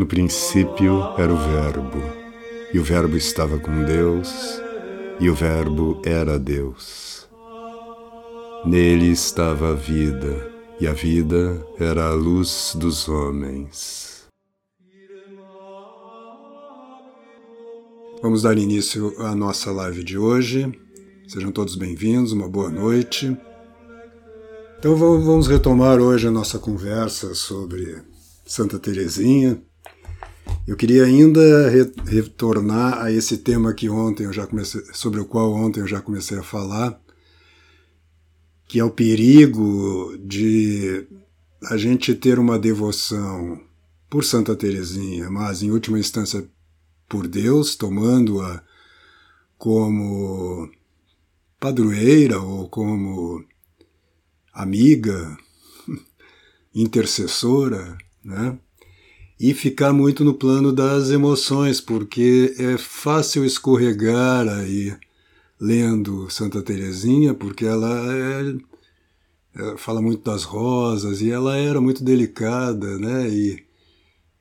No princípio era o Verbo, e o Verbo estava com Deus, e o Verbo era Deus. Nele estava a vida, e a vida era a luz dos homens. Vamos dar início à nossa live de hoje. Sejam todos bem-vindos, uma boa noite. Então vamos retomar hoje a nossa conversa sobre Santa Teresinha. Eu queria ainda re retornar a esse tema que ontem eu já comecei, sobre o qual ontem eu já comecei a falar, que é o perigo de a gente ter uma devoção por Santa Teresinha, mas em última instância por Deus, tomando-a como padroeira ou como amiga, intercessora, né? E ficar muito no plano das emoções, porque é fácil escorregar aí lendo Santa Teresinha, porque ela, é, ela fala muito das rosas e ela era muito delicada, né? E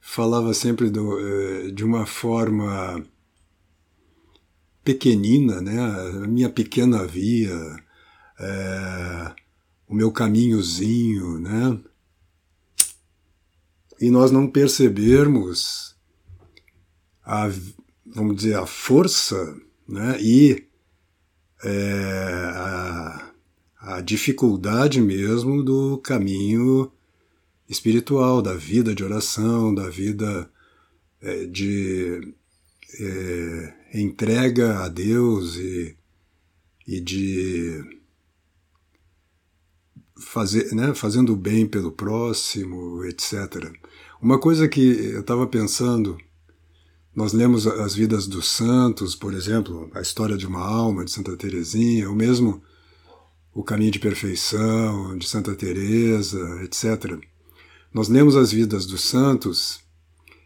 falava sempre do, eh, de uma forma pequenina, né? A minha pequena via, é, o meu caminhozinho, né? E nós não percebermos a, vamos dizer, a força, né? E é, a, a dificuldade mesmo do caminho espiritual, da vida de oração, da vida é, de é, entrega a Deus e, e de fazer, né, fazendo o bem pelo próximo, etc. Uma coisa que eu estava pensando, nós lemos as vidas dos santos, por exemplo, a história de uma alma de Santa Teresinha, ou mesmo o caminho de perfeição de Santa Teresa, etc. Nós lemos as vidas dos santos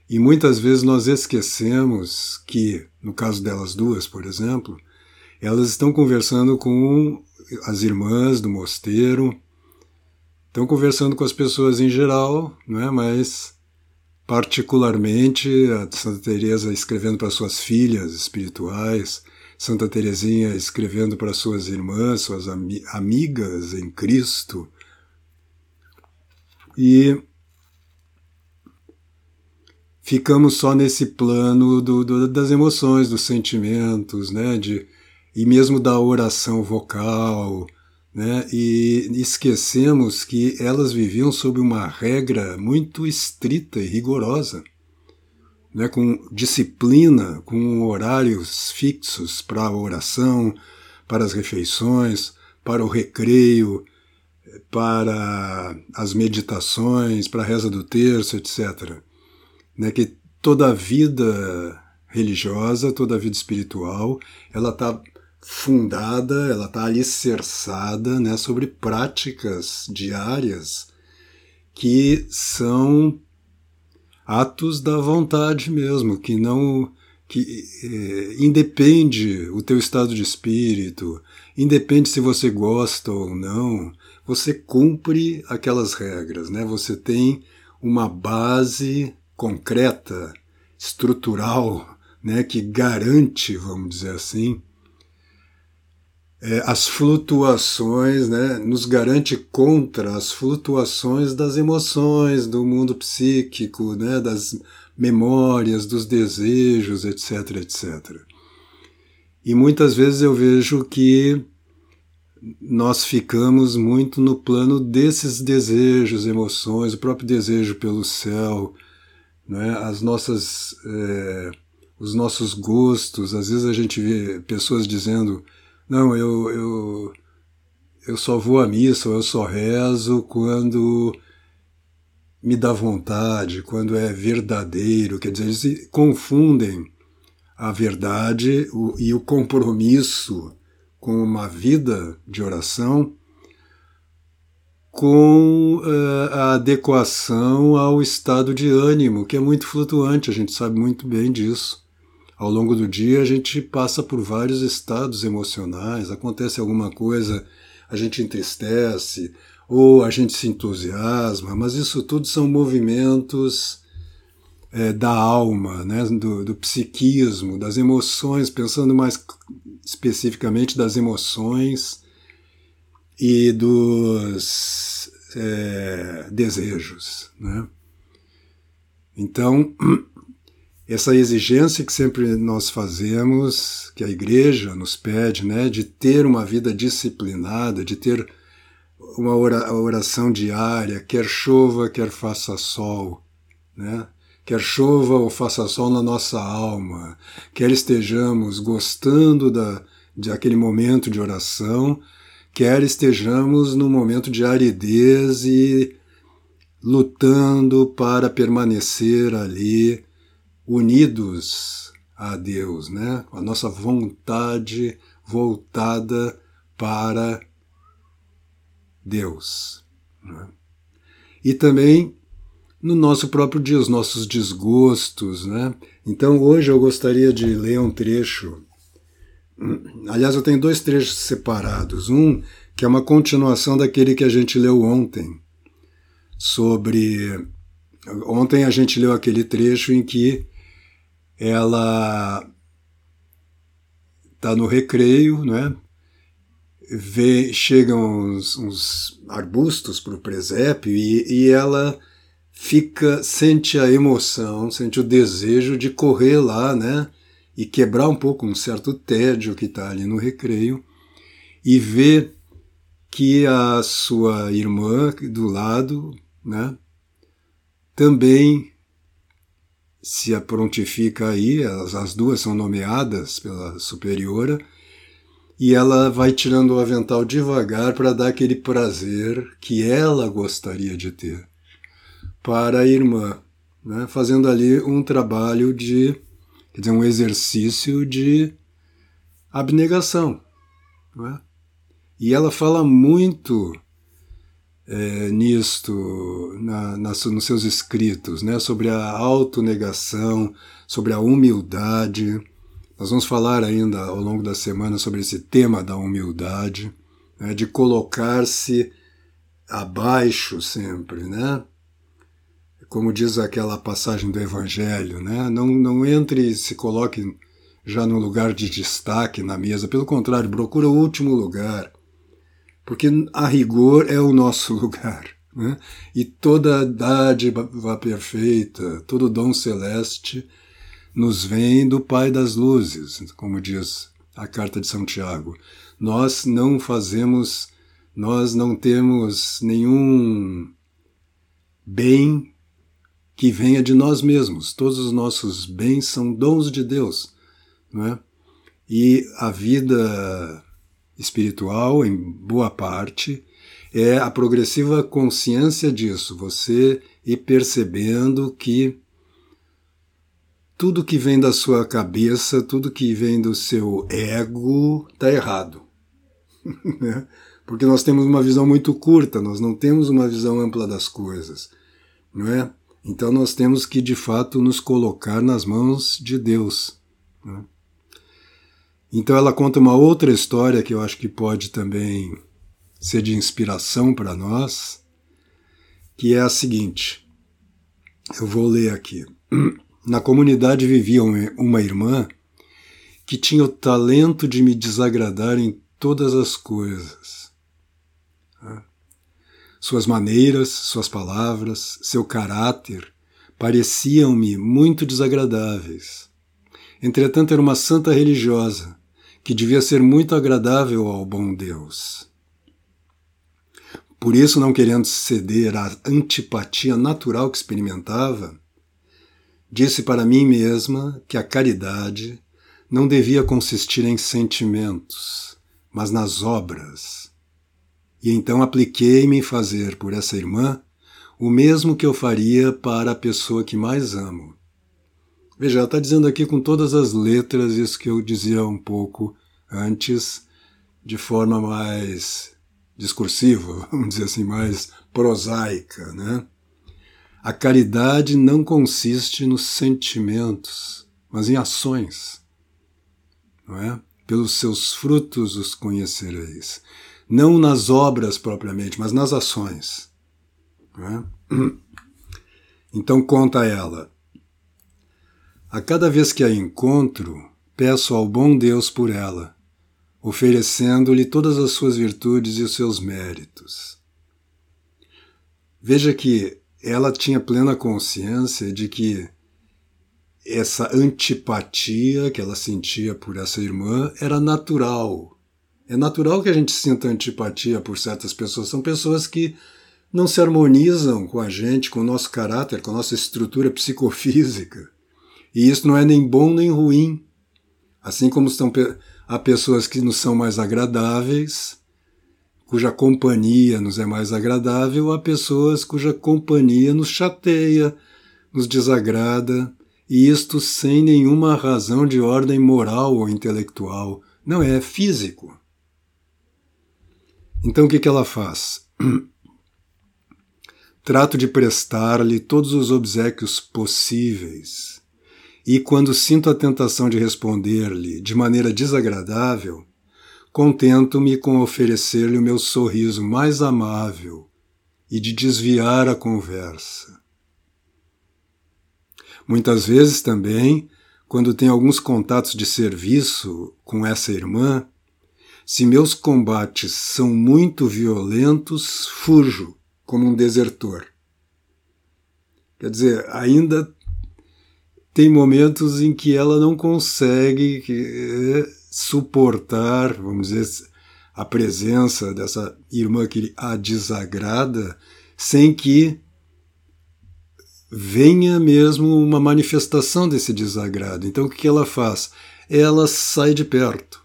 e muitas vezes nós esquecemos que, no caso delas duas, por exemplo, elas estão conversando com as irmãs do mosteiro, Estão conversando com as pessoas em geral, não é? mas particularmente a Santa Teresa escrevendo para suas filhas espirituais, Santa Teresinha escrevendo para suas irmãs, suas ami amigas em Cristo. E ficamos só nesse plano do, do, das emoções, dos sentimentos, né? De, e mesmo da oração vocal, né? e esquecemos que elas viviam sob uma regra muito estrita e rigorosa, né? com disciplina, com horários fixos para a oração, para as refeições, para o recreio, para as meditações, para a reza do terço, etc. Né? Que toda a vida religiosa, toda a vida espiritual, ela está fundada, ela está alicerçada né, sobre práticas diárias que são atos da vontade mesmo, que não que é, independe o teu estado de espírito, independe se você gosta ou não, você cumpre aquelas regras, né? Você tem uma base concreta, estrutural, né, que garante, vamos dizer assim, é, as flutuações, né, nos garante contra as flutuações das emoções, do mundo psíquico, né, das memórias, dos desejos, etc, etc. E muitas vezes eu vejo que nós ficamos muito no plano desses desejos, emoções, o próprio desejo pelo céu, né, as nossas, é, os nossos gostos. Às vezes a gente vê pessoas dizendo não, eu, eu, eu só vou à missa, eu só rezo quando me dá vontade, quando é verdadeiro. Quer dizer, eles confundem a verdade e o compromisso com uma vida de oração com uh, a adequação ao estado de ânimo, que é muito flutuante, a gente sabe muito bem disso. Ao longo do dia a gente passa por vários estados emocionais, acontece alguma coisa, a gente entristece ou a gente se entusiasma, mas isso tudo são movimentos é, da alma, né, do, do psiquismo, das emoções, pensando mais especificamente das emoções e dos é, desejos. Né? Então, essa exigência que sempre nós fazemos, que a igreja nos pede, né, de ter uma vida disciplinada, de ter uma oração diária, quer chova, quer faça sol, né? Quer chova ou faça sol na nossa alma, quer estejamos gostando da, de aquele momento de oração, quer estejamos num momento de aridez e lutando para permanecer ali unidos a Deus, né? A nossa vontade voltada para Deus. Né? E também no nosso próprio dia, os nossos desgostos, né? Então hoje eu gostaria de ler um trecho. Aliás, eu tenho dois trechos separados. Um que é uma continuação daquele que a gente leu ontem, sobre. Ontem a gente leu aquele trecho em que ela está no recreio, né? Vê, chegam uns, uns arbustos para o presépio e, e ela fica sente a emoção, sente o desejo de correr lá, né? E quebrar um pouco um certo tédio que está ali no recreio e ver que a sua irmã do lado, né? Também se prontifica aí, as, as duas são nomeadas pela superiora, e ela vai tirando o avental devagar para dar aquele prazer que ela gostaria de ter para a irmã, né? fazendo ali um trabalho de, quer dizer, um exercício de abnegação. É? E ela fala muito é, nisto na, na, nos seus escritos, né? sobre a autonegação, sobre a humildade. Nós vamos falar ainda ao longo da semana sobre esse tema da humildade, né? de colocar-se abaixo sempre, né? como diz aquela passagem do Evangelho, né? não, não entre e se coloque já no lugar de destaque na mesa, pelo contrário, procura o último lugar, porque a rigor é o nosso lugar. Né? E toda dádiva perfeita, todo dom celeste nos vem do Pai das Luzes, como diz a carta de São Tiago. Nós não fazemos, nós não temos nenhum bem que venha de nós mesmos. Todos os nossos bens são dons de Deus, é? E a vida espiritual, em boa parte, é a progressiva consciência disso, você ir percebendo que tudo que vem da sua cabeça, tudo que vem do seu ego, está errado. Né? Porque nós temos uma visão muito curta, nós não temos uma visão ampla das coisas. Não é? Então nós temos que de fato nos colocar nas mãos de Deus. Né? Então ela conta uma outra história que eu acho que pode também ser de inspiração para nós, que é a seguinte. Eu vou ler aqui. Na comunidade vivia uma irmã que tinha o talento de me desagradar em todas as coisas. Suas maneiras, suas palavras, seu caráter pareciam-me muito desagradáveis. Entretanto, era uma santa religiosa que devia ser muito agradável ao bom Deus. Por isso, não querendo ceder à antipatia natural que experimentava, disse para mim mesma que a caridade não devia consistir em sentimentos, mas nas obras e então apliquei-me em fazer por essa irmã o mesmo que eu faria para a pessoa que mais amo. Veja, ela está dizendo aqui com todas as letras isso que eu dizia um pouco antes, de forma mais discursiva, vamos dizer assim, mais prosaica, né? A caridade não consiste nos sentimentos, mas em ações, não é? Pelos seus frutos os conhecereis não nas obras propriamente, mas nas ações. É? Então conta ela. A cada vez que a encontro, peço ao bom Deus por ela, oferecendo-lhe todas as suas virtudes e os seus méritos. Veja que ela tinha plena consciência de que essa antipatia que ela sentia por essa irmã era natural. É natural que a gente sinta antipatia por certas pessoas. São pessoas que não se harmonizam com a gente, com o nosso caráter, com a nossa estrutura psicofísica. E isso não é nem bom nem ruim. Assim como estão, há pessoas que nos são mais agradáveis, cuja companhia nos é mais agradável, há pessoas cuja companhia nos chateia, nos desagrada, e isto sem nenhuma razão de ordem moral ou intelectual, não é físico. Então o que, que ela faz? Trato de prestar-lhe todos os obsequios possíveis, e quando sinto a tentação de responder-lhe de maneira desagradável, contento-me com oferecer-lhe o meu sorriso mais amável e de desviar a conversa. Muitas vezes também, quando tenho alguns contatos de serviço com essa irmã, se meus combates são muito violentos, fujo como um desertor. Quer dizer, ainda tem momentos em que ela não consegue eh, suportar, vamos dizer, a presença dessa irmã que a desagrada, sem que venha mesmo uma manifestação desse desagrado. Então o que ela faz? Ela sai de perto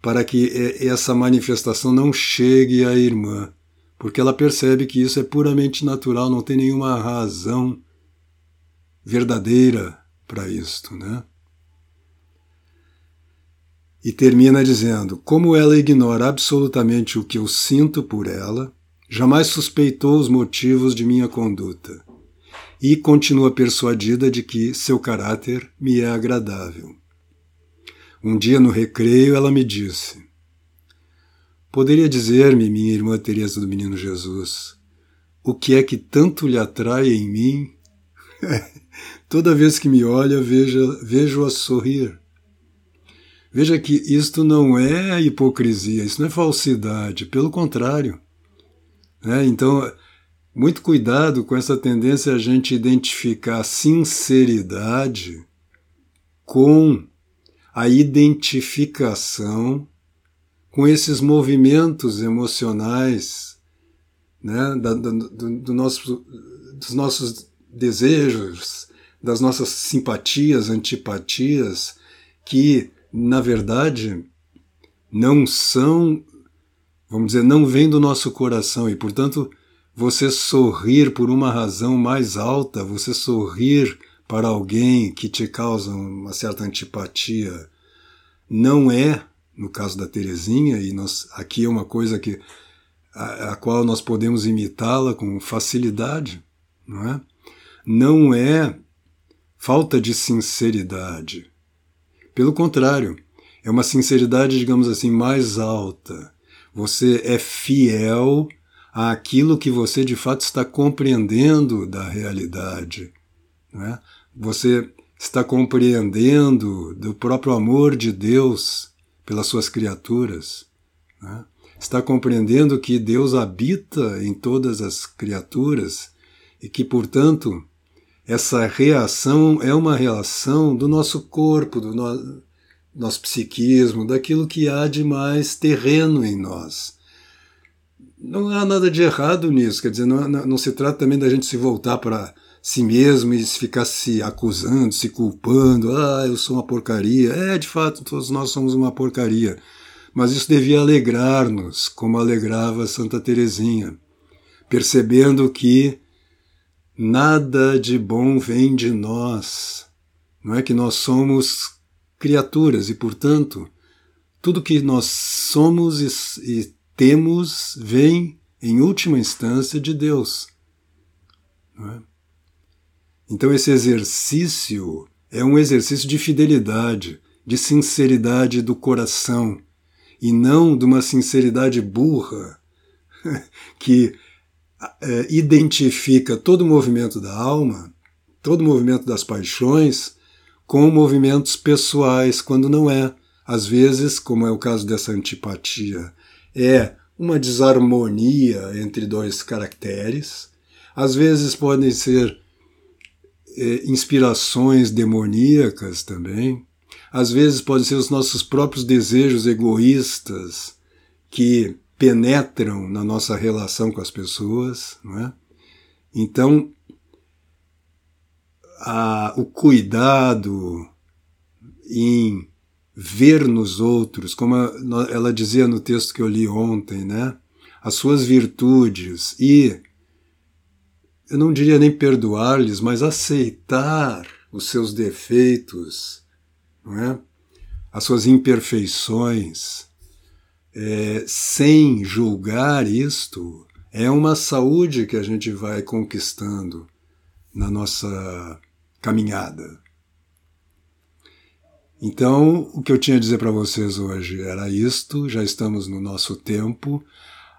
para que essa manifestação não chegue à irmã, porque ela percebe que isso é puramente natural, não tem nenhuma razão verdadeira para isto, né? E termina dizendo: como ela ignora absolutamente o que eu sinto por ela, jamais suspeitou os motivos de minha conduta e continua persuadida de que seu caráter me é agradável. Um dia no recreio ela me disse: Poderia dizer-me, minha irmã Teresa do Menino Jesus, o que é que tanto lhe atrai em mim? Toda vez que me olha, vejo-a sorrir. Veja que isto não é hipocrisia, isso não é falsidade, pelo contrário. É, então, muito cuidado com essa tendência a gente identificar sinceridade com a identificação com esses movimentos emocionais né, da, do, do nosso, dos nossos desejos, das nossas simpatias, antipatias, que, na verdade, não são, vamos dizer, não vêm do nosso coração e, portanto, você sorrir por uma razão mais alta, você sorrir para alguém que te causa uma certa antipatia, não é, no caso da Terezinha, e nós, aqui é uma coisa que a, a qual nós podemos imitá-la com facilidade, não é? Não é falta de sinceridade. Pelo contrário, é uma sinceridade, digamos assim, mais alta. Você é fiel àquilo que você de fato está compreendendo da realidade. Né? Você está compreendendo do próprio amor de Deus pelas suas criaturas. Né? Está compreendendo que Deus habita em todas as criaturas e que, portanto, essa reação é uma reação do nosso corpo, do no, nosso psiquismo, daquilo que há de mais terreno em nós não há nada de errado nisso, quer dizer, não, não, não se trata também da gente se voltar para si mesmo e ficar se acusando, se culpando, ah, eu sou uma porcaria. É, de fato, todos nós somos uma porcaria. Mas isso devia alegrar-nos, como alegrava Santa Teresinha, percebendo que nada de bom vem de nós. Não é que nós somos criaturas e, portanto, tudo que nós somos e, e temos vem, em última instância, de Deus. É? Então, esse exercício é um exercício de fidelidade, de sinceridade do coração, e não de uma sinceridade burra que identifica todo o movimento da alma, todo o movimento das paixões, com movimentos pessoais, quando não é. Às vezes, como é o caso dessa antipatia, é uma desarmonia entre dois caracteres. Às vezes podem ser é, inspirações demoníacas também. Às vezes podem ser os nossos próprios desejos egoístas que penetram na nossa relação com as pessoas, não é? Então, a, o cuidado em ver nos outros, como ela dizia no texto que eu li ontem, né? As suas virtudes e eu não diria nem perdoar-lhes, mas aceitar os seus defeitos, não é? As suas imperfeições, é, sem julgar isto, é uma saúde que a gente vai conquistando na nossa caminhada. Então, o que eu tinha a dizer para vocês hoje era isto, já estamos no nosso tempo.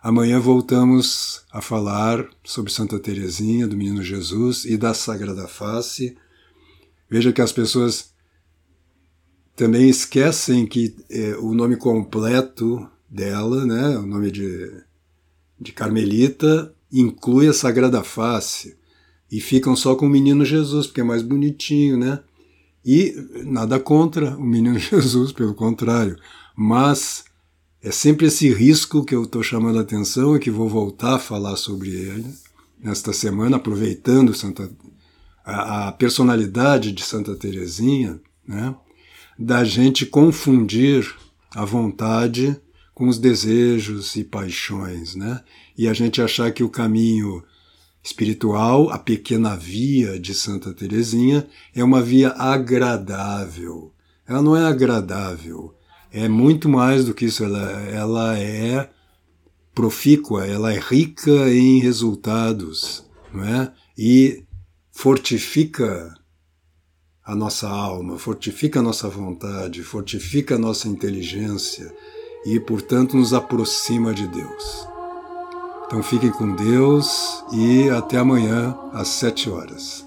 Amanhã voltamos a falar sobre Santa Teresinha, do Menino Jesus e da Sagrada Face. Veja que as pessoas também esquecem que é, o nome completo dela, né, o nome de, de Carmelita, inclui a Sagrada Face. E ficam só com o Menino Jesus, porque é mais bonitinho, né? E nada contra o Menino Jesus, pelo contrário. Mas é sempre esse risco que eu estou chamando a atenção e que vou voltar a falar sobre ele nesta semana, aproveitando Santa, a, a personalidade de Santa Teresinha, né? da gente confundir a vontade com os desejos e paixões, né? E a gente achar que o caminho espiritual, a pequena via de Santa Teresinha, é uma via agradável. Ela não é agradável, é muito mais do que isso, ela, ela é profícua, ela é rica em resultados, não é? E fortifica a nossa alma, fortifica a nossa vontade, fortifica a nossa inteligência, e, portanto, nos aproxima de Deus. Então fiquem com Deus e até amanhã às sete horas.